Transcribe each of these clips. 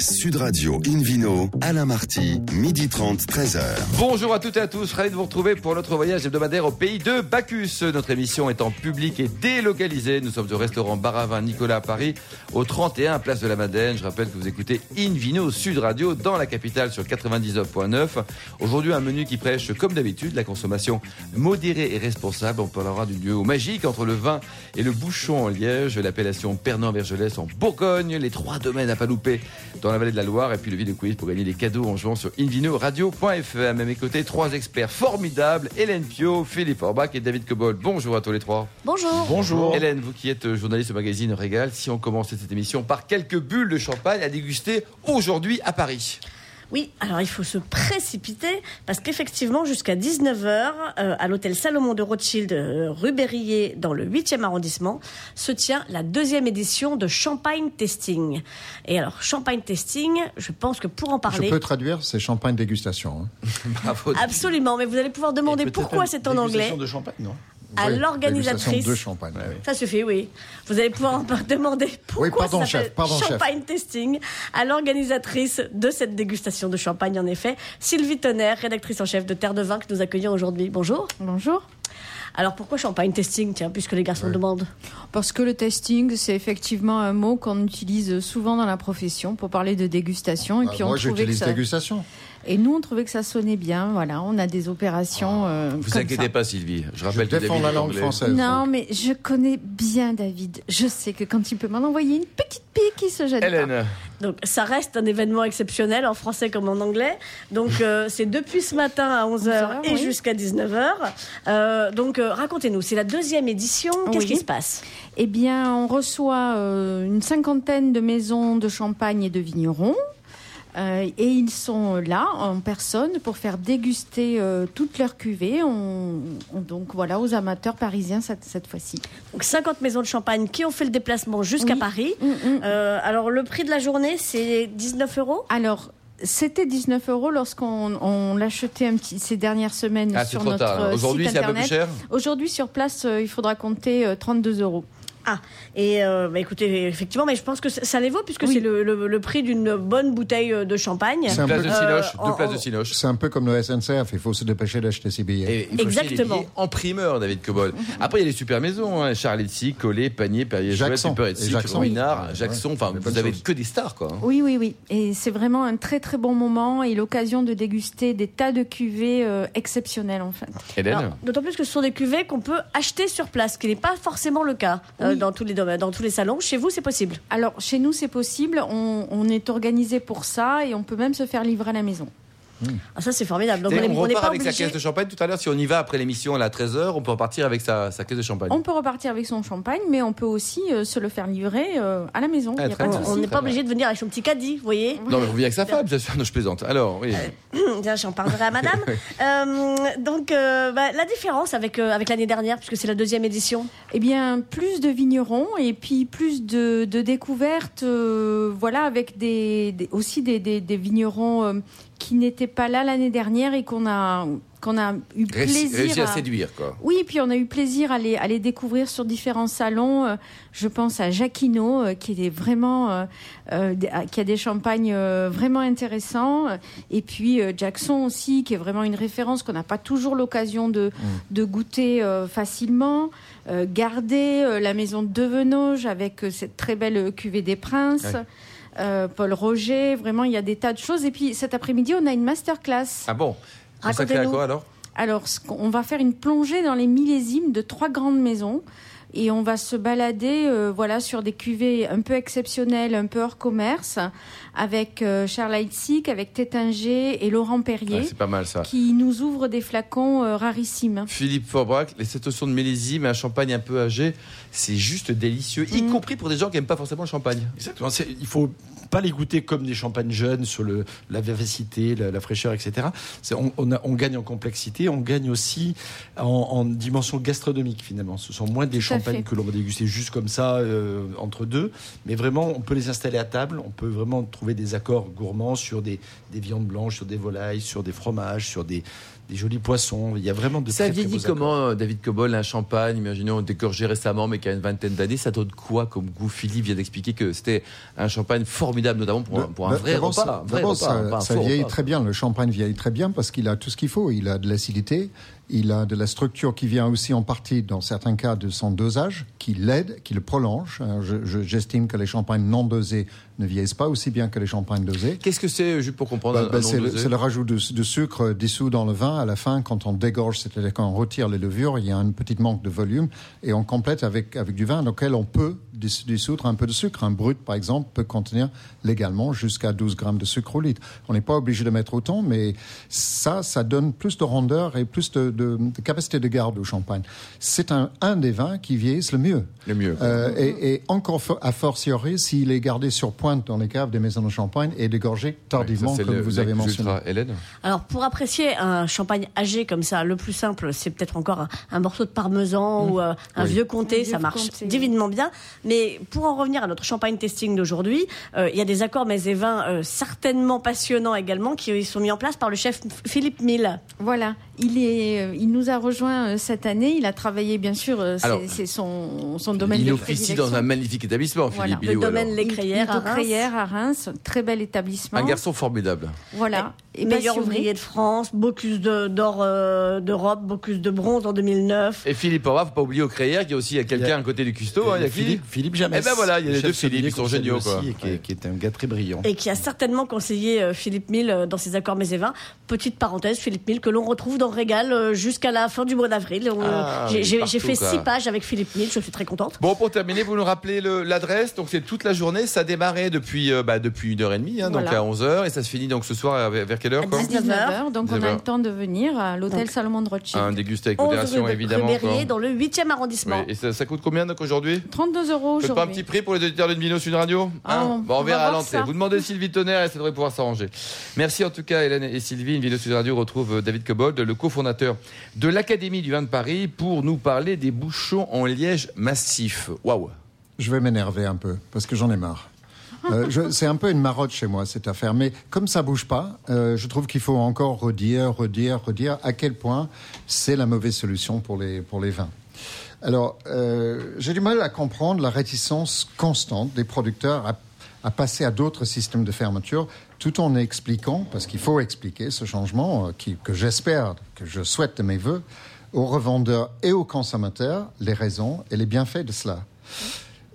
Sud Radio Invino, Alain Marty, midi 30, 13h. Bonjour à toutes et à tous, ravi de vous retrouver pour notre voyage hebdomadaire au pays de Bacchus. Notre émission est en public et délocalisée. Nous sommes au restaurant Baravin Nicolas à Paris, au 31 Place de la Madeleine. Je rappelle que vous écoutez Invino Sud Radio dans la capitale sur 99.9. Aujourd'hui, un menu qui prêche, comme d'habitude, la consommation modérée et responsable. On parlera du duo magique entre le vin et le bouchon en Liège, l'appellation Pernan-Vergelès en Bourgogne, les trois domaines à pas louper la vallée de la Loire et puis le vidéo quiz pour gagner des cadeaux en jouant sur invinoradio.fr. À mes côtés, trois experts formidables, Hélène Pio, Philippe Orbach et David Cobol. Bonjour à tous les trois. Bonjour. Bonjour. Hélène, vous qui êtes journaliste au magazine Régal, si on commençait cette émission par quelques bulles de champagne à déguster aujourd'hui à Paris. Oui, alors il faut se précipiter parce qu'effectivement, jusqu'à 19h, euh, à l'hôtel Salomon de Rothschild, euh, rue Berryer, dans le 8e arrondissement, se tient la deuxième édition de Champagne Testing. Et alors, Champagne Testing, je pense que pour en parler. Je peux traduire, c'est champagne dégustation. Hein. Bravo. Absolument, mais vous allez pouvoir demander pourquoi c'est en anglais. de champagne, non? À l'organisatrice. de champagne. Ça suffit, oui. Vous allez pouvoir demander pourquoi oui, pardon, ça chef, pardon, champagne testing à l'organisatrice de cette dégustation de champagne, en effet, Sylvie Tonnerre, rédactrice en chef de Terre de Vin, que nous accueillons aujourd'hui. Bonjour. Bonjour. Alors pourquoi champagne testing, tiens, puisque les garçons demandent Parce que le testing, c'est effectivement un mot qu'on utilise souvent dans la profession pour parler de dégustation. Et bah, puis moi, j'utilise dégustation. Et nous, on trouvait que ça sonnait bien. Voilà, on a des opérations. Ah. Euh, vous inquiétez pas, Sylvie. Je rappelle je défends la langue française. Non, mais je connais bien David. Je sais que quand il peut m'en envoyer une petite pique, il se jette Hélène. Donc, ça reste un événement exceptionnel en français comme en anglais. Donc, euh, c'est depuis ce matin à 11h et jusqu'à 19h. Euh, donc, euh, racontez-nous, c'est la deuxième édition. Qu'est-ce qui se passe? Eh bien, on reçoit une cinquantaine de maisons de champagne et de vignerons. Euh, et ils sont là en personne pour faire déguster euh, toutes leurs cuvées. On, donc voilà, aux amateurs parisiens cette, cette fois-ci. Donc 50 maisons de champagne qui ont fait le déplacement jusqu'à Paris. Mm, mm. Euh, alors le prix de la journée, c'est 19 euros? Alors c'était 19 euros lorsqu'on l'achetait ces dernières semaines ah, sur notre tard, Aujourd'hui, c'est un peu plus cher? Aujourd'hui, sur place, il faudra compter 32 euros. Ah, et euh, bah, écoutez, effectivement, mais je pense que ça, les vaut puisque c'est le, prix d'une bonne bouteille de champagne. C'est place de Sinoche, deux places de Sinoche. C'est un peu comme le SNCF, il faut se dépêcher d'acheter ses billets. Exactement. en primeur, David Cobol. Après, il y a les super maisons, hein, Charletti, Collet, Panier, Perrier, Jackson, Super Jackson, Ruinard, Jackson. Enfin, vous avez que des stars, quoi. Hein. Oui, oui, oui. Et c'est vraiment un très très bon moment et l'occasion de déguster des tas de cuvées euh, exceptionnelles, en fait. D'autant plus que ce sont des cuvées qu'on peut acheter sur place, ce qui n'est pas forcément le cas euh, dans tous les domaines, dans tous les salons. Chez vous, c'est possible? Alors, chez nous, c'est possible. On, est organisé pour ça et on peut même se faire livrer à la maison. Ah, ça, c'est formidable. Donc, on, est, repart avec sa caisse de champagne tout à l'heure. Si on y va après l'émission à 13h, on peut repartir avec sa, caisse de champagne. On peut repartir avec son champagne, mais on peut aussi euh, se le faire livrer euh, à la maison. Ah, on n'est pas obligé de venir avec son petit caddie, vous voyez Non, mais on vient avec sa femme, bien sûr. Non, je plaisante. Alors, oui. Euh, j'en parlerai à madame. donc, bah, la différence avec, avec l'année dernière, puisque c'est la deuxième édition? Eh bien, plus de vignerons et puis plus de, découvertes, voilà, avec des, aussi des, des vignerons qui n'était pas là l'année dernière et qu'on a qu'on a eu plaisir à... séduire quoi. Oui, puis on a eu plaisir à les, à les découvrir sur différents salons. Euh, je pense à Jacquino euh, qui est vraiment euh, qui a des champagnes vraiment intéressants et puis Jackson aussi qui est vraiment une référence qu'on n'a pas toujours l'occasion de mm. de goûter facilement. garder la maison de Devenoge avec cette très belle cuvée des princes. Euh, Paul Roger. Vraiment, il y a des tas de choses. Et puis cet après-midi, on a une masterclass. Ah bon? Consacrée à quoi alors? Alors, on va faire une plongée dans les millésimes de trois grandes maisons et on va se balader euh, voilà sur des cuvées un peu exceptionnelles, un peu hors commerce, avec euh, Charles Heitzik, avec Tétinger et Laurent Perrier. Ah, c'est pas mal ça. Qui nous ouvrent des flacons euh, rarissimes. Philippe Forbrac, les cette de millésime, un champagne un peu âgé, c'est juste délicieux, y mm. compris pour des gens qui n'aiment pas forcément le champagne. Exactement. Il faut pas les goûter comme des champagnes jeunes sur le, la vivacité, la, fraîcheur, etc. On, on, on, gagne en complexité, on gagne aussi en, en, dimension gastronomique finalement. Ce sont moins des champagnes que l'on va déguster juste comme ça euh, entre deux, mais vraiment on peut les installer à table, on peut vraiment trouver des accords gourmands sur des, des viandes blanches, sur des volailles, sur des fromages, sur des des jolis poissons. Il y a vraiment de Ça vieillit comment, euh, David Cobol, un champagne, imaginons décorgé récemment, mais qui a une vingtaine d'années, ça donne quoi comme goût Philippe vient d'expliquer que c'était un champagne formidable notamment pour, un vrai repas. ça, ça vieillit très bien. Le champagne vieillit très bien parce qu'il a tout ce qu'il faut. Il a de l'acidité, il a de la structure qui vient aussi en partie, dans certains cas, de son dosage, qui l'aide, qui le prolonge. J'estime que les champagnes non dosés ne vieillissent pas aussi bien que les champagnes dosés. Qu'est-ce que c'est, juste pour comprendre bah, bah, C'est le, rajout de, sucre dissous dans le vin à la fin, quand on dégorge, c'est-à-dire quand on retire les levures, il y a un petit manque de volume, et on complète avec, avec du vin dans lequel on peut dissoudre un peu de sucre. Un brut, par exemple, peut contenir légalement jusqu'à 12 grammes de sucre au litre. On n'est pas obligé de mettre autant, mais ça, ça donne plus de rondeur et plus de, de, capacité de garde au champagne. C'est un, un des vins qui vieillissent le mieux. Le mieux. Euh, et, et, encore a fortiori s'il est gardé sur pointe dans les caves des maisons de champagne et dégorgé tardivement, comme vous avez mentionné. Hélène Alors, pour apprécier un champagne âgé comme ça, le plus simple, c'est peut-être encore un, morceau de parmesan mmh. ou euh, un vieux comté, ça marche divinement bien. Mais pour en revenir à notre champagne testing d'aujourd'hui, euh, il y a des accords mais et vins certainement passionnants également qui sont mis en place par le chef Philippe Mille. Voilà, il, est, euh, il nous a rejoint euh, cette année. Il a travaillé, bien sûr, euh, c'est son, son domaine il officie dans un magnifique établissement, Philippe. Le domaine Les Crayères Reims. à Reims. Très bel établissement. Un garçon formidable. Voilà. Et meilleur ouvrier de France, Bocuse d'or d'Europe, Bocuse de bronze en 2009. Et Philippe ne faut pas oublier au Crayères qu'il y a aussi quelqu'un à côté du custo. Il y a hein, Philippe, Philippe Jamais. Et eh ben voilà, il y a les deux Philippe qui sont géniaux. qui, est, un gars très brillant. Et qui a certainement conseillé Philippe Mille dans ses accords Mézévin. Petite parenthèse, Philippe Mille que l'on retrouve dans Régal jusqu'à la fin du mois d'avril. Ah, j'ai fait six pages avec Philippe Mille, je suis très contente. Bon, pour terminer, vous nous rappelez l'adresse. Donc, c'est toute la journée. Ça a depuis, euh, bah, depuis une heure et demie, hein, donc à 11h. Et ça se finit donc ce soir vers quelle heure À 19h. Donc, on a le temps de venir à l'hôtel Salomon de Rothschild. Un déguster avec modération, évidemment. dans le 8e arrondissement. Et ça, coûte combien donc aujourd'hui? 32 euros aujourd'hui. pas un petit prix pour les auditeurs d'une Vino Sud Radio? Ah, hein bon, on, verra à l'entrée. Vous demandez Sylvie Tonnerre et ça devrait pouvoir s'arranger. Merci en tout cas, Hélène et Sylvie. Une Vino Sud Radio retrouve David Cobold, le cofondateur de l'Académie du vin de Paris pour nous parler des bouchons en liège massif. Waouh Je vais m'énerver un peu parce que j'en ai marre. Euh, c'est un peu une marotte chez moi cette affaire, mais comme ça bouge pas, euh, je trouve qu'il faut encore redire, redire, redire à quel point c'est la mauvaise solution pour les pour les vins. Alors, euh, j'ai du mal à comprendre la réticence constante des producteurs à, à passer à d'autres systèmes de fermeture tout en expliquant, parce qu'il faut expliquer ce changement qui, que j'espère, que je souhaite de mes voeux, aux revendeurs et aux consommateurs les raisons et les bienfaits de cela.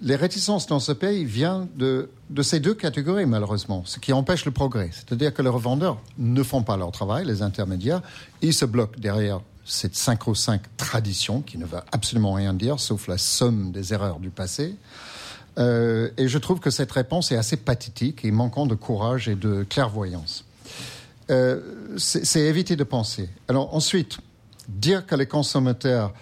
Les réticences dans ce pays viennent de, ces deux catégories, malheureusement, ce qui empêche le progrès. C'est-à-dire que les revendeurs ne font pas leur travail, les intermédiaires, ils se bloquent derrière cette 5 ou 5 tradition qui ne veut absolument rien dire, sauf la somme des erreurs du passé. Euh, et je trouve que cette réponse est assez pathétique et manquant de courage et de clairvoyance. Euh, c'est éviter de penser. Alors ensuite, dire que les consommateurs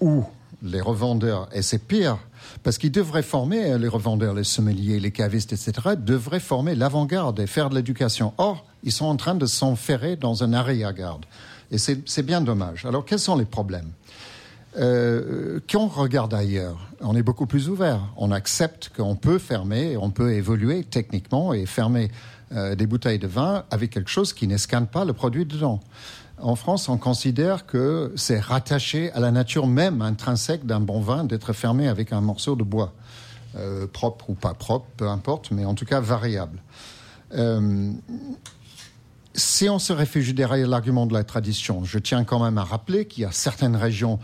ou les revendeurs, et c'est pire, parce qu'ils devraient former, les revendeurs, les sommeliers, les cavistes, etc., devraient former l'avant-garde et faire de l'éducation. Or, ils sont en train de s'enferrer dans un arrière-garde. Et c'est bien dommage. Alors, quels sont les problèmes? Euh, Quand on regarde ailleurs, on est beaucoup plus ouvert. On accepte qu'on peut fermer, on peut évoluer techniquement et fermer euh, des bouteilles de vin avec quelque chose qui n'escanne pas le produit dedans en France, on considère que c'est rattaché à la nature même intrinsèque d'un bon vin d'être fermé avec un morceau de bois, euh, propre ou pas propre, peu importe, mais en tout cas variable. Euh, si on se réfugie derrière l'argument de la tradition, je tiens quand même à rappeler qu'il y a certaines régions,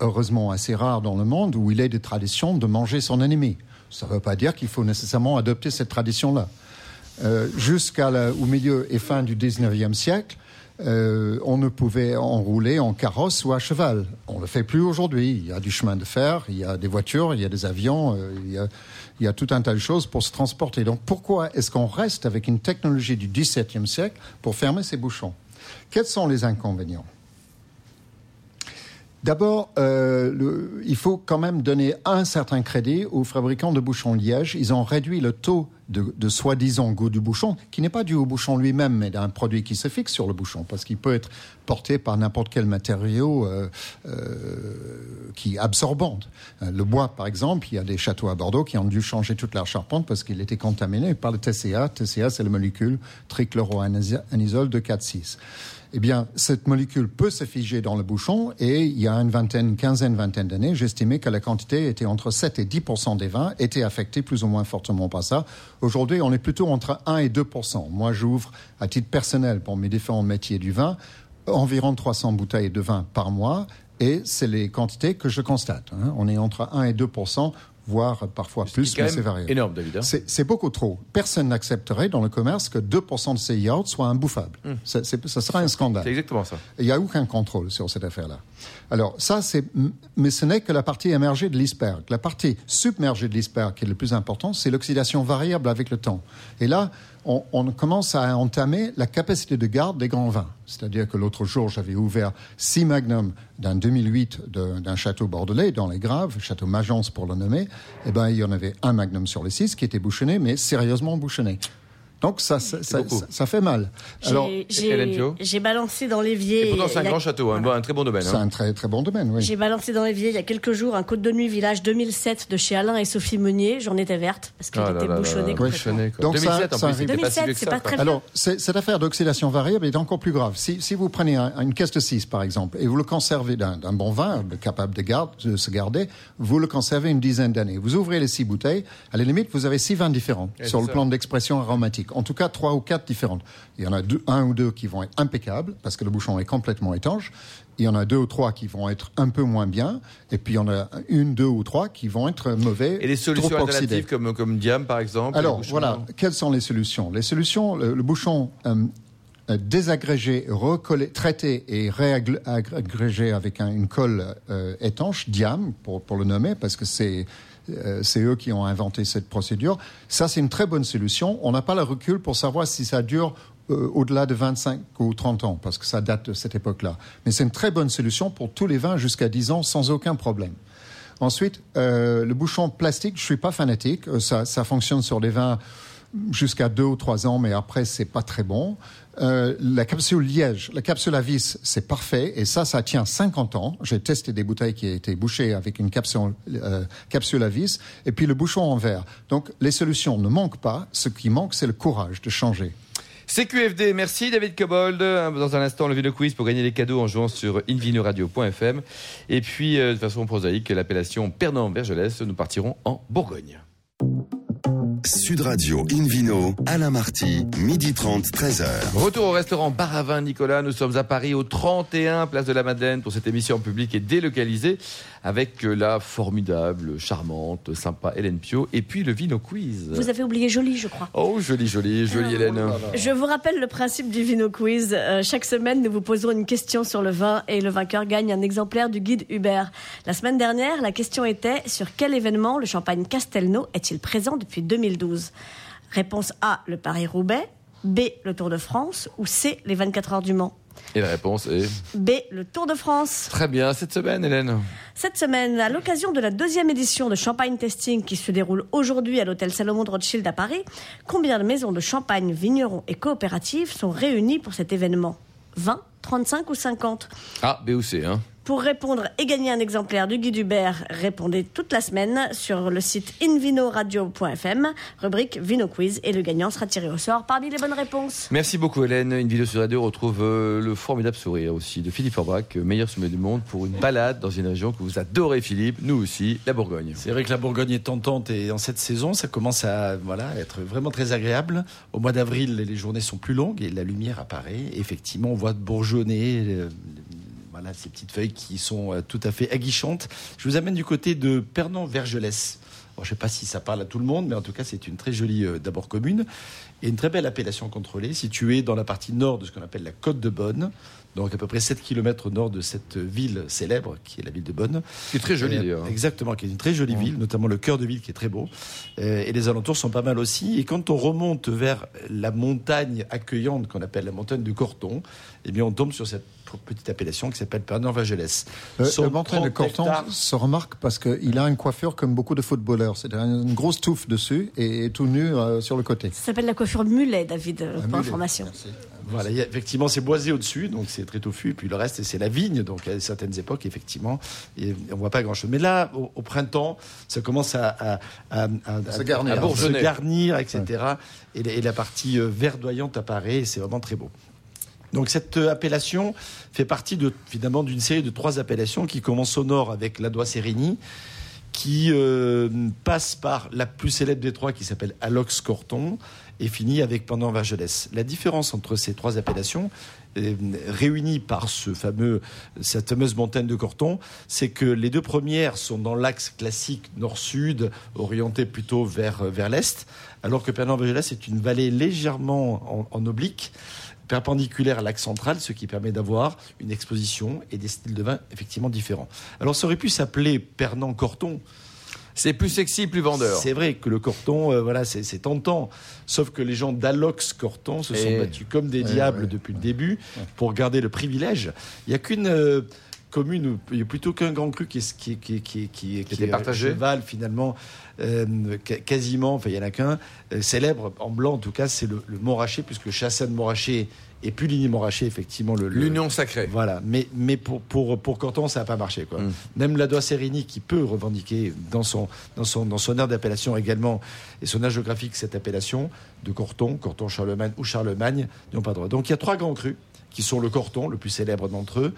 heureusement assez rares dans le monde, où il est de tradition de manger son ennemi. Ça ne veut pas dire qu'il faut nécessairement adopter cette tradition-là. Euh, Jusqu'au milieu et fin du 19e siècle, euh, on ne pouvait enrouler en carrosse ou à cheval. On le fait plus aujourd'hui. Il y a du chemin de fer, il y a des voitures, il y a des avions, euh, il, y a, tout un tas de choses pour se transporter. Donc pourquoi est-ce qu'on reste avec une technologie du XVIIe siècle pour fermer ces bouchons? Quels sont les inconvénients? D'abord, euh, il faut quand même donner un certain crédit aux fabricants de bouchons Liège. Ils ont réduit le taux de, soi-disant goût du bouchon, qui n'est pas dû au bouchon lui-même, mais d'un produit qui se fixe sur le bouchon, parce qu'il peut être porté par n'importe quel matériau euh, euh, qui est absorbant. le bois, par exemple, il y a des châteaux à Bordeaux qui ont dû changer toute leur charpente parce qu'il était contaminé par le TCA. TCA, c'est la molécule trichloroanisole de 4,6. Eh bien, cette molécule peut se figer dans le bouchon et il y a une vingtaine, quinzaine, vingtaine d'années, j'estimais que la quantité était entre 7 et 10% des vins étaient affectés plus ou moins fortement par ça. Aujourd'hui, on est plutôt entre 1 et 2% Moi, j'ouvre à titre personnel pour mes différents métiers du vin environ 300 bouteilles de vin par mois et c'est les quantités que je constate. Hein. On est entre 1 et 2 voire parfois plus, mais c'est variable. énorme, David. Hein. C'est beaucoup trop. Personne n'accepterait dans le commerce que 2% de ces yachts soient imbouffables. Hum. Ça, sera un scandale. C'est exactement ça. Il n'y a aucun contrôle sur cette affaire-là. Alors ça, c'est, mais ce n'est que la partie émergée de l'iceberg. La partie submergée de l'iceberg, qui est le plus important, c'est l'oxydation variable avec le temps. Et là, on, commence à entamer la capacité de garde des grands vins. C'est-à-dire que l'autre jour, j'avais ouvert six magnums d'un 2008 d'un château bordelais dans les Graves, château Magence pour le nommer. Eh ben, il y en avait un magnum sur les six qui était bouchonné, mais sérieusement bouchonné. Donc ça, ça, ça, fait mal. Alors, j'ai balancé dans l'évier. Et pourtant, c'est un grand château, un, un, très bon domaine. C'est hein. un très très bon domaine, oui. J'ai balancé dans l'évier il y a quelques jours un Côte de Nuit village 2007 de chez Alain et Sophie Meunier. J'en étais verte parce qu'elle oh était bouchonnée complètement. Donc 2007, en plus, 2007, c'est pas, très bien. Alors, cette affaire d'oxydation variable est encore plus grave. Si, si vous prenez une caisse de 6, par exemple, et vous le conservez d'un bon vin, capable de, garde, de se garder, vous le conservez une dizaine d'années. Vous ouvrez les six bouteilles, à la limite, vous avez six vins différents sur le plan d'expression aromatique. En tout cas, trois ou quatre différentes. Il y en a deux, un ou deux qui vont être impeccables parce que le bouchon est complètement étanche. Il y en a deux ou trois qui vont être un peu moins bien, et puis il y en a une, deux ou trois qui vont être mauvais. Et les solutions alternatives comme, comme Diam, par exemple Alors, voilà, quelles sont les solutions? Les solutions, le, bouchon euh, euh, désagrégé, recollé, traité et réagrégé avec une colle euh, étanche, Diam, pour, pour le nommer, parce que c'est c'est eux qui ont inventé cette procédure. Ça, c'est une très bonne solution. On n'a pas le recul pour savoir si ça dure euh, au-delà de 25 ou 30 ans, parce que ça date de cette époque-là. Mais c'est une très bonne solution pour tous les vins jusqu'à 10 ans sans aucun problème. Ensuite, euh, le bouchon plastique, je suis pas fanatique. Ça, fonctionne sur des vins jusqu'à deux ou trois ans, mais après, c'est pas très bon. Euh, la capsule liège, la capsule à vis, c'est parfait. Et ça, ça tient 50 ans. J'ai testé des bouteilles qui été bouchées avec une capsule, euh, capsule à vis. Et puis le bouchon en verre. Donc les solutions ne manquent pas. Ce qui manque, c'est le courage de changer. CQFD, merci David Cobold. Dans un instant, le Vino Quiz pour gagner des cadeaux en jouant sur invinoradio.fm. Et puis, euh, de façon prosaïque, l'appellation Pernand-Vergelès, nous partirons en Bourgogne. Sud Radio Invino, Alain Marty, midi 30, 13h. Retour au restaurant Baravin Nicolas. Nous sommes à Paris au 31 Place de la Madeleine pour cette émission publique et délocalisée avec la formidable, charmante, sympa Hélène Pio et puis le Vino Quiz. Vous avez oublié Jolie, je crois. Oh, jolie, jolie, jolie Hélène. Je vous rappelle le principe du Vino Quiz. Euh, chaque semaine, nous vous posons une question sur le vin et le vainqueur gagne un exemplaire du guide Hubert. La semaine dernière, la question était sur quel événement le champagne Castelnau est-il présent depuis 2012 Réponse A, le Paris-Roubaix. B, le Tour de France. Ou C, les 24 heures du Mans? Et la réponse est B, le Tour de France. Très bien, cette semaine, Hélène. Cette semaine, à l'occasion de la deuxième édition de Champagne Testing qui se déroule aujourd'hui à l'hôtel Salomon de Rothschild à Paris, combien de maisons de champagne, vignerons et coopératives sont réunies pour cet événement? 20, 35 ou 50 Ah, B ou C, hein pour répondre et gagner un exemplaire du guide Hubert, répondez toute la semaine sur le site invinoradio.fm, rubrique Vino Quiz, et le gagnant sera tiré au sort parmi les bonnes réponses. Merci beaucoup Hélène. Une vidéo sur Radio retrouve euh, le formidable sourire aussi de Philippe Forbach, meilleur sommet du monde, pour une balade dans une région que vous adorez Philippe, nous aussi, la Bourgogne. C'est vrai que la Bourgogne est tentante et en cette saison, ça commence à voilà, être vraiment très agréable. Au mois d'avril, les journées sont plus longues et la lumière apparaît. Effectivement, on voit bourgeonner euh, voilà, ces petites feuilles qui sont euh, tout à fait aguichantes. Je vous amène du côté de Pernan-Vergelès. je ne sais pas si ça parle à tout le monde, mais en tout cas, c'est une très jolie, euh, d'abord commune, et une très belle appellation contrôlée, située dans la partie nord de ce qu'on appelle la Côte de Bonne, donc à peu près 7 km au nord de cette ville célèbre, qui est la ville de Bonne. Qui est très jolie euh, d'ailleurs. Exactement, qui est une très jolie ville, notamment le cœur de ville qui est très beau. et les alentours sont pas mal aussi. Et quand on remonte vers la montagne accueillante qu'on appelle la montagne du Corton, eh bien on tombe sur cette petite appellation qui s'appelle Pernod Vagelès. Euh, le montagne de Corton se remarque parce qu'il a une coiffure comme beaucoup de footballeurs. C'est une grosse touffe dessus et, tout nu euh, sur le côté. Ça s'appelle la coifure mulet, David, euh, pour information. Voilà, effectivement, c'est boisé au-dessus, donc c'est très touffu. Et puis le reste, c'est la vigne. Donc à certaines époques, effectivement, et on voit pas grand-chose. Mais là, au, printemps, ça commence à, se garnir, à se garnir etc. Et, et, la partie verdoyante apparaît. Et c'est vraiment très beau. Donc cette euh, appellation fait partie de, d'une série de trois appellations qui commencent au nord avec la Sérigny, qui euh, passe par la plus célèbre des trois qui s'appelle Alox Corton et finit avec Pendant Vergelès. La différence entre ces trois appellations, euh, réunies par ce fameux, cette fameuse montagne de Corton, c'est que les deux premières sont dans l'axe classique nord-sud, orienté plutôt vers, vers l'est, alors que Pendant Vergelès est une vallée légèrement en, en oblique perpendiculaire à l'axe central, ce qui permet d'avoir une exposition et des styles de vin effectivement différents. Alors ça aurait pu s'appeler Pernand-Corton. C'est plus sexy, plus vendeur. C'est vrai que le Corton, euh, voilà, c'est tentant. Sauf que les gens d'Alox Corton se sont battus comme des Ouais, diables ouais. depuis le début pour garder le privilège. Il n'y a qu'une euh, commune, il y a plutôt qu'un grand cru qui, est- qui, qui, qui, qui, qui était est partagé. cheval finalement, euh, quasiment, enfin il y en a qu'un, euh, célèbre en blanc en tout cas, c'est le, le Montrachet, puisque Chassagne Montrachet et Puligny-Montrachet, effectivement, le, le- L'union sacrée. voilà, mais, mais pour, pour, pour Corton, ça n'a pas marché. Quoi. Mm. Même la Doigt Sérigny, qui peut revendiquer dans son, dans son, dans son aire d'appellation également, et son aire géographique, cette appellation de Corton, Corton-Charlemagne ou Charlemagne, n'ont pas droit. Donc il y a trois grands crus, qui sont le Corton, le plus célèbre d'entre eux,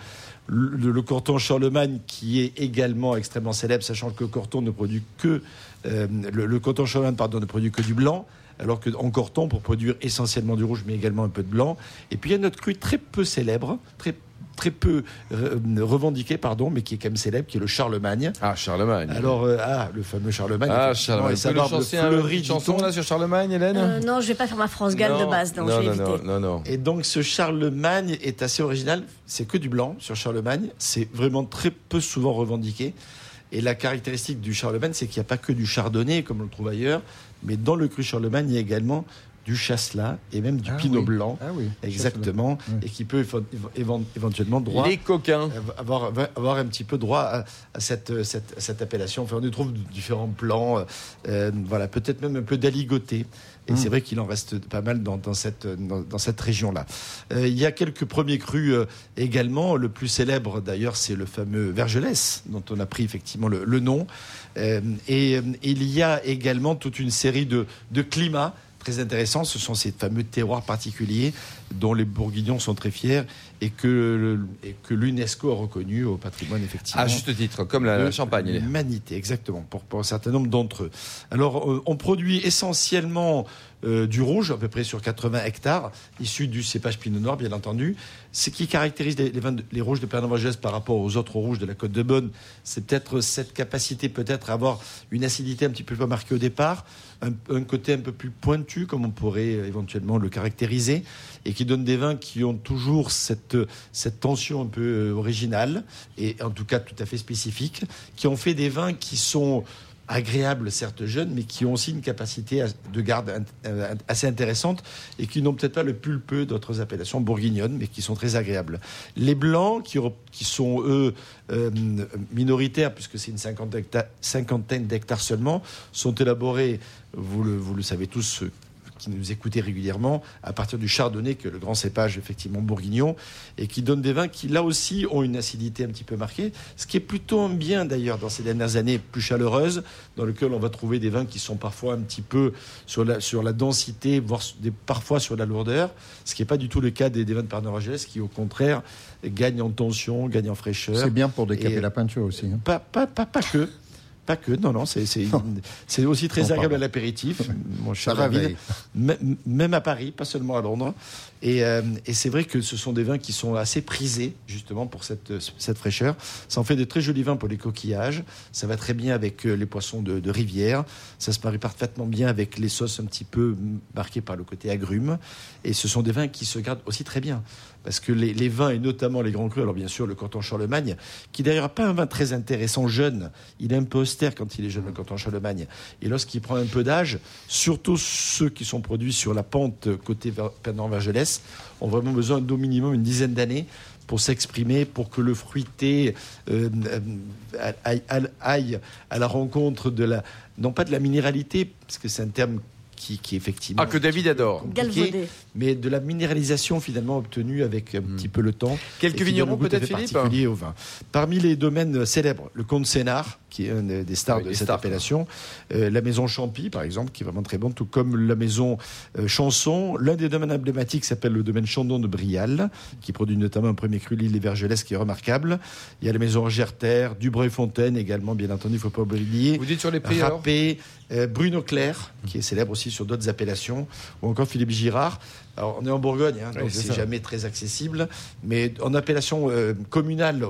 le, le Corton-Charlemagne, qui est également extrêmement célèbre, sachant que Corton ne produit que, euh, le, le pardon, ne produit que du blanc, alors qu'en Corton, pour produire essentiellement du rouge, mais également un peu de blanc. Et puis il y a notre cru très peu célèbre, très, très peu euh, revendiqué, pardon, mais qui est quand même célèbre, qui est le Charlemagne. Ah, Charlemagne. Alors, euh, ah, le fameux Charlemagne. ah, Charlemagne. et sa barbe chanter un- fleurie chanson là sur Charlemagne, Hélène Euh, non, je vais pas faire ma France Gall de base, non, je vais non, éviter. non, non, non. Et donc ce Charlemagne est assez original. C'est que du blanc sur Charlemagne. C'est vraiment très peu souvent revendiqué. Et la caractéristique du Charlemagne, c'est qu'il n'y a pas que du chardonnay comme on le trouve ailleurs, mais dans le cru Charlemagne, il y a également du chasselas et même du Ah pinot oui. blanc. Ah oui. Exactement, Oui. et qui peut éventuellement droit Les coquins. avoir, avoir un petit peu droit à, à cette, cette, cette appellation. Enfin, on y trouve différents plans, euh, euh, voilà, peut-être même un peu d'aligoté. Et c'est vrai qu'il en reste pas mal dans, dans cette, dans, dans cette région-là. Euh, il y a quelques premiers crus euh, également. Le plus célèbre, d'ailleurs, c'est le fameux Vergelès, dont on a pris effectivement le, le nom. Euh, et il y a également toute une série de, de climats très intéressants. Ce sont ces fameux terroirs particuliers dont les Bourguignons sont très fiers et que, le- et que l'UNESCO a reconnu au patrimoine effectivement. À juste titre, comme la, la Champagne. L'humanité, exactement, pour, pour un certain nombre d'entre eux. Alors, euh, on produit essentiellement euh, du rouge, à peu près sur 80 hectares, issu du cépage Pinot Noir, bien entendu. Ce qui caractérise les, vins les rouges de Rogers par rapport aux autres rouges de la Côte de Bonne, c'est peut-être cette capacité peut-être à avoir une acidité un petit peu plus marquée au départ, un, un côté un peu plus pointu, comme on pourrait euh, éventuellement le caractériser, et qui donne des vins qui ont toujours cette, cette tension un peu euh, originale, et en tout cas tout à fait spécifique, qui ont fait des vins qui sont agréables, certes jeunes, mais qui ont aussi une capacité de garde euh, assez intéressante et qui n'ont peut-être pas le pulpeux d'autres appellations bourguignonnes, mais qui sont très agréables. Les blancs, qui, sont eux euh, minoritaires, puisque c'est une cinquantaine d'hectares- seulement, sont élaborés, vous le, vous le savez tous, qui nous écoutez régulièrement, à partir du chardonnay, que le grand cépage effectivement bourguignon, et qui donne des vins qui là aussi ont une acidité un petit peu marquée, ce qui est plutôt un bien d'ailleurs dans ces dernières années plus chaleureuses, dans lequel on va trouver des vins qui sont parfois un petit peu sur la, sur la densité, voire des- parfois sur la lourdeur, ce qui n'est pas du tout le cas des, des vins de Pernod qui au contraire gagnent en tension, gagnent en fraîcheur. C'est bien pour décaper Et- la peinture aussi. hein. Pas, pas, pas, pas que. Pas que, non, non, c'est aussi très agréable à l'apéritif, mon cher David. Même à Paris, pas seulement à Londres. Et, euh, et c'est vrai que ce sont des vins qui sont assez prisés, justement, pour cette, fraîcheur. Ça en fait de très jolis vins pour les coquillages. Ça va très bien avec euh, les poissons de, rivière. Ça se marie parfaitement bien avec les sauces un petit peu marquées par le côté agrumes. Et ce sont des vins qui se gardent aussi très bien. Parce que les, vins, et notamment les grands crus, alors bien sûr le canton Charlemagne, qui d'ailleurs n'a pas un vin très intéressant jeune, il est un peu austère quand il est jeune, le canton Charlemagne. Et lorsqu'il prend un peu d'âge, surtout ceux qui sont produits sur la pente côté Ver- Ont vraiment besoin d'au minimum une dizaine d'années pour s'exprimer, pour que le fruité euh, euh, aille, aille- aille à la rencontre de la, non pas de la minéralité, parce que c'est un terme qui, qui effectivement. Ah, que David adore. Galvaudé. Mais de la minéralisation finalement obtenue avec un petit peu le temps. Quelques vignerons peut-être, Philippe particulier au vin. Parmi les domaines célèbres, le comte Sénard, qui est un des stars Oui, de des cette stars, appellation, euh, la maison Champy, par exemple, qui est vraiment très bonne, tout comme la maison euh, Chanson. L'un des domaines emblématiques s'appelle le domaine Chandon de Brial, qui produit notamment un premier cru l'île des Vergelès qui est remarquable. Il y a la maison Gerter, Dubreuil-Fontaine également, bien entendu, il ne faut pas oublier. Vous dites sur les prix alors Râpé, euh, Bruno Clair, qui est célèbre aussi sur d'autres appellations, ou encore Philippe Girard. Alors, on est en Bourgogne, hein, donc c'est jamais très accessible, mais en appellation euh, communale,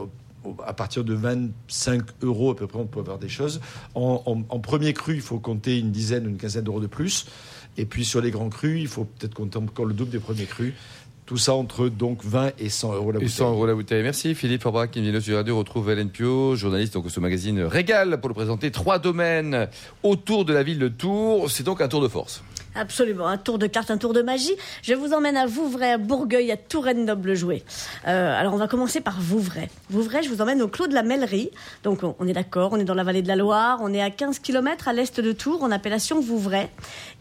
à partir de 25 euros à peu près, on peut avoir des choses. En, en- en premier cru, il faut compter une dizaine ou une quinzaine d'euros de plus. Et puis sur les grands crus, il faut peut-être compter encore le double des premiers crus. Tout ça entre donc 20 et 100 euros la Et bouteille. 100 euros la bouteille. Merci Philippe Forbach, qui vient sur Radio. Retrouve Hélène Pio, journaliste donc, ce magazine Régal, pour le présenter. Trois domaines autour de la ville de Tours. C'est donc un tour de force. Absolument, un tour de carte, un tour de magie. Je vous emmène à Vouvray, à Bourgueil, à Touraine-Noble-Jouet. Euh, alors on va commencer par Vouvray. Vouvray, je vous emmène au Clos de la Mellerie. Donc on, est d'accord, on est dans la vallée de la Loire, on est à 15 km à l'est de Tours, en appellation Vouvray.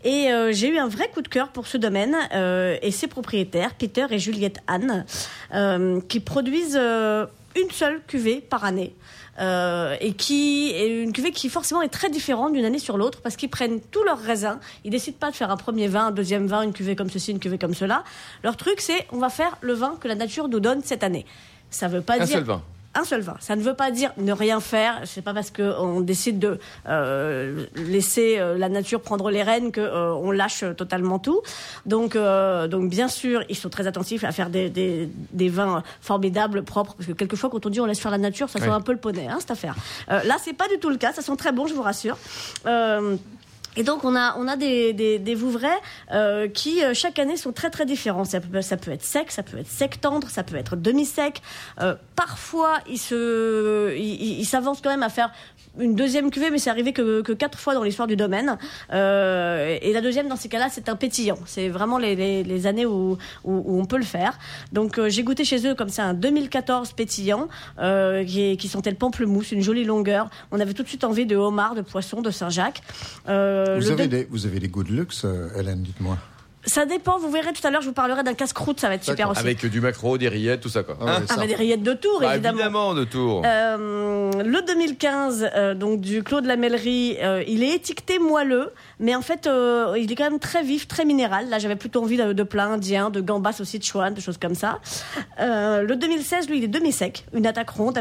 Et euh, j'ai eu un vrai coup de cœur pour ce domaine euh, et ses propriétaires, Peter et Juliette Anne, qui produisent une seule cuvée par année. Euh, et qui est une cuvée qui forcément est très différente d'une année sur l'autre parce qu'ils prennent tous leurs raisins. Ils décident pas de faire un premier vin, un deuxième vin, une cuvée comme ceci, une cuvée comme cela. Leur truc, c'est on va faire le vin que la nature nous donne cette année. Ça veut pas Un dire seul vin. Un seul vin. Ça ne veut pas dire ne rien faire. C'est pas parce qu'on décide de euh, laisser euh, la nature prendre les rênes que euh, on lâche totalement tout. Donc, euh, donc bien sûr, ils sont très attentifs à faire des, des, des vins formidables, propres, parce que quelquefois quand on dit on laisse faire la nature, ça sent un peu le poney, hein, cette affaire. Euh, là, c'est pas du tout le cas. Ça sent très bon, je vous rassure. Et donc on a on a des des, euh, qui euh, chaque année sont très très différents. Ça peut être sec, ça peut être sec tendre, ça peut être demi sec. Euh, parfois ils se ils s'avancent quand même à faire une deuxième cuvée, mais c'est arrivé que, que quatre fois dans l'histoire du domaine. Euh, et la deuxième, dans ces cas-là, c'est un pétillant. C'est vraiment les, les, les années où, où, où on peut le faire. Donc euh, j'ai goûté chez eux comme ça un 2014 pétillant euh, qui, sentait le pamplemousse, une jolie longueur. On avait tout de suite envie de homard, de poisson, de Saint-Jacques. Vous avez, des, vous avez des goûts de luxe, Hélène, dites-moi. Ça dépend, vous verrez tout à l'heure, je vous parlerai d'un casse-croûte, ça va être super aussi. Avec du macro, des rillettes, tout ça quoi. Ah ouais, bah des rillettes de tour, Bah, évidemment. évidemment, de Tours. Euh, le 2015, euh, donc du Clos de la Mellerie, euh, il est étiqueté moelleux, mais en fait, euh, il est quand même très vif, très minéral. Là, j'avais plutôt envie de, de plat indien, de gambas aussi, de chouane, de choses comme ça. Euh, le 2016, lui, il est demi-sec, une attaque ronde,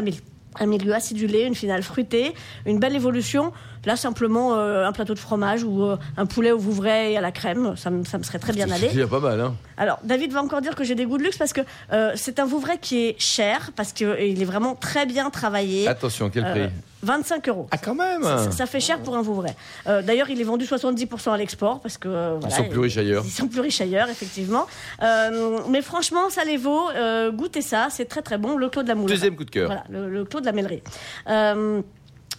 un milieu acidulé, une finale fruitée, une belle évolution. Là, simplement euh, un plateau de fromage ou euh, un poulet au vouvray et à la crème, ça, me- serait très bien allé. C'est déjà pas mal, hein. Alors, David va encore dire que j'ai des goûts de luxe parce que euh, c'est un Vouvray qui est cher, parce qu'il est vraiment très bien travaillé. Attention, quel prix Euh, 25 euros. Ah, quand même Ça, ça- ça fait cher pour un Vouvray. Euh, D'ailleurs, il est vendu 70% à l'export parce que euh, voilà, sont plus riches ailleurs. Ils sont plus riches ailleurs, effectivement. Euh, mais franchement, ça les vaut. Goûtez ça, c'est très très bon. Le Clos de la Moule. Deuxième coup de cœur. Voilà, le, le Clos de la Mêlerie.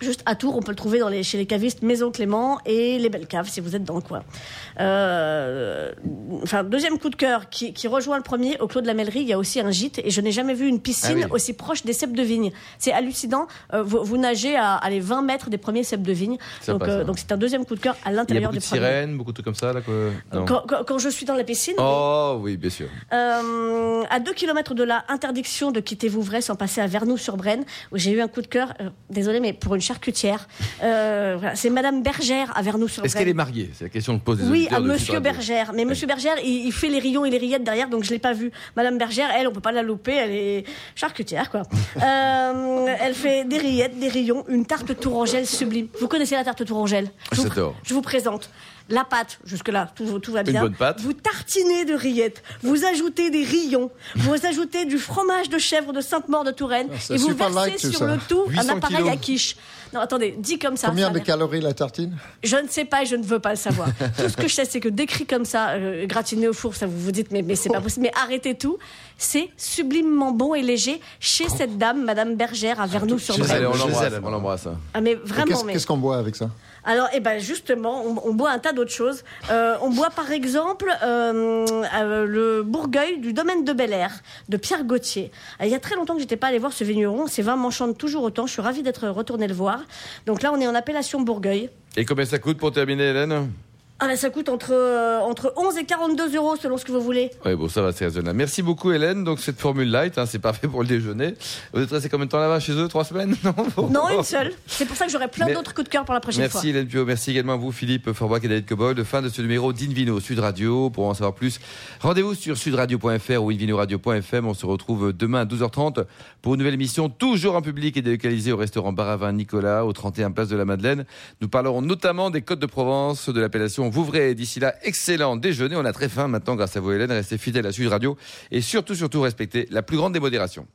Juste à Tours, on peut le trouver dans les, chez les cavistes Maison Clément et les Belles Caves si vous êtes dans le coin. Euh, enfin, deuxième coup de cœur qui, qui rejoint le premier, au Clos de la Mêlerie, il y a aussi un gîte et je n'ai jamais vu une piscine Ah oui. aussi proche des cèpes de vigne. C'est hallucinant. Euh, vous, vous nagez à, à les 20 mètres des premiers cèpes de vigne. Donc, euh, donc c'est un deuxième coup de cœur à Il y a l'intérieur de premier. sirènes, beaucoup de trucs comme ça là. Quand, quand- quand je suis dans la piscine, Oh oui, bien sûr. à 2 km de là, interdiction de quitter Vouvray sans passer à Vernoux-sur-Brenne, où j'ai eu un coup de cœur, désolé, mais pour une charcutière. Euh, voilà, c'est Madame Bergère à Vernoux-sur-Brenne. Est-ce qu'elle est mariée? C'est la question que pose Oui, à Monsieur. Bergère. Mais Monsieur Bergère, il, il fait les rayons et les rillettes derrière, donc je l'ai pas vu. Madame Bergère, elle, on peut pas la louper, elle est charcutière, quoi. Euh, elle fait des rillettes, des rayons, une tarte tourangelle sublime. Vous connaissez la tarte tourangelle? Je, vous- je vous présente. La pâte, jusque-là, tout, tout va Une bien. bonne pâte. Vous tartinez de rillettes, vous ajoutez des rillons, vous ajoutez du fromage de chèvre de Sainte-Maure de Touraine, Ah, et vous versez sur ça. le tout un 800 appareil kilos. à quiche. Non, attendez, dit comme ça. Combien ça de calories la tartine? Je ne sais pas et je ne veux pas le savoir. tout ce que je sais, c'est que décrit comme ça, euh, gratiné au four, ça vous vous dites, mais, mais c'est pas possible. Mais arrêtez tout. C'est sublimement bon et léger chez cette dame, Madame Bergère, à Allez, Vernoux-sur-Brenne. on l'embrasse. Ah, mais vraiment, Qu'est-ce mais. qu'est-ce qu'on boit avec ça? Alors, eh ben justement, on, boit un tas d'autres choses. Euh, on boit par exemple euh, euh, le Bourgueil du domaine de Bel Air de Pierre Gauthier. Il y a très longtemps que j'étais pas allé voir ce vigneron. Ces vins m'enchantent toujours autant. Je suis ravie d'être retournée le voir. Donc là, on est en appellation Bourgueil. Et combien ça coûte pour terminer, Hélène? Ah bah ça coûte entre, euh, entre 11 et 42 euros selon ce que vous voulez. Oui, bon, ça va, c'est raisonnable. Merci beaucoup, Hélène. Donc, cette formule light, hein, c'est parfait pour le déjeuner. Vous êtes resté combien de temps là-bas chez eux Trois semaines? Non, bon. Non, une seule. C'est pour ça que j'aurai plein Mais- d'autres coups de cœur pour la prochaine Merci fois. Hélène Pio, merci également à vous Philippe Forbach et David Cobold. Fin de ce numéro d'Invino Sud Radio. Pour en savoir plus, rendez-vous sur sudradio.fr ou invinoradio.fm. On se retrouve demain à 12h30 pour une nouvelle émission toujours en public et délocalisée au restaurant Baravin Nicolas au 31 place de la Madeleine. Nous parlerons notamment des Côtes de Provence, de l'appellation Vouvray. D'ici là, excellent déjeuner. On a très faim maintenant grâce à vous Hélène. Restez fidèles à Sud Radio et surtout, surtout respectez la plus grande des modérations.